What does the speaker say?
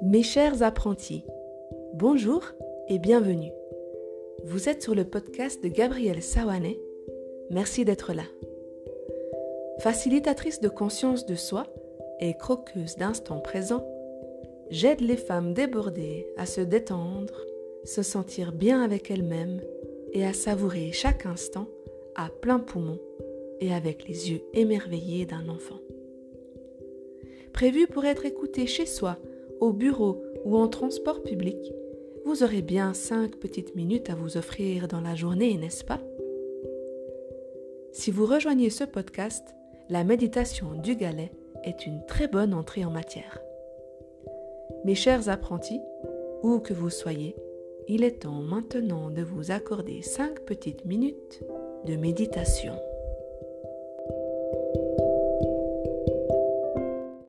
Mes chers apprentis, bonjour et bienvenue. Vous êtes sur le podcast de Gabrielle Sawane. Merci d'être là. Facilitatrice de conscience de soi et croqueuse d'instant présent, j'aide les femmes débordées à se détendre, se sentir bien avec elles-mêmes et à savourer chaque instant à plein poumon et avec les yeux émerveillés d'un enfant. Prévu pour être écouté chez soi, au bureau ou en transport public, vous aurez bien cinq petites minutes à vous offrir dans la journée, n'est-ce pas? Si vous rejoignez ce podcast, la méditation du galet est une très bonne entrée en matière. Mes chers apprentis, où que vous soyez, il est temps maintenant de vous accorder cinq petites minutes de méditation.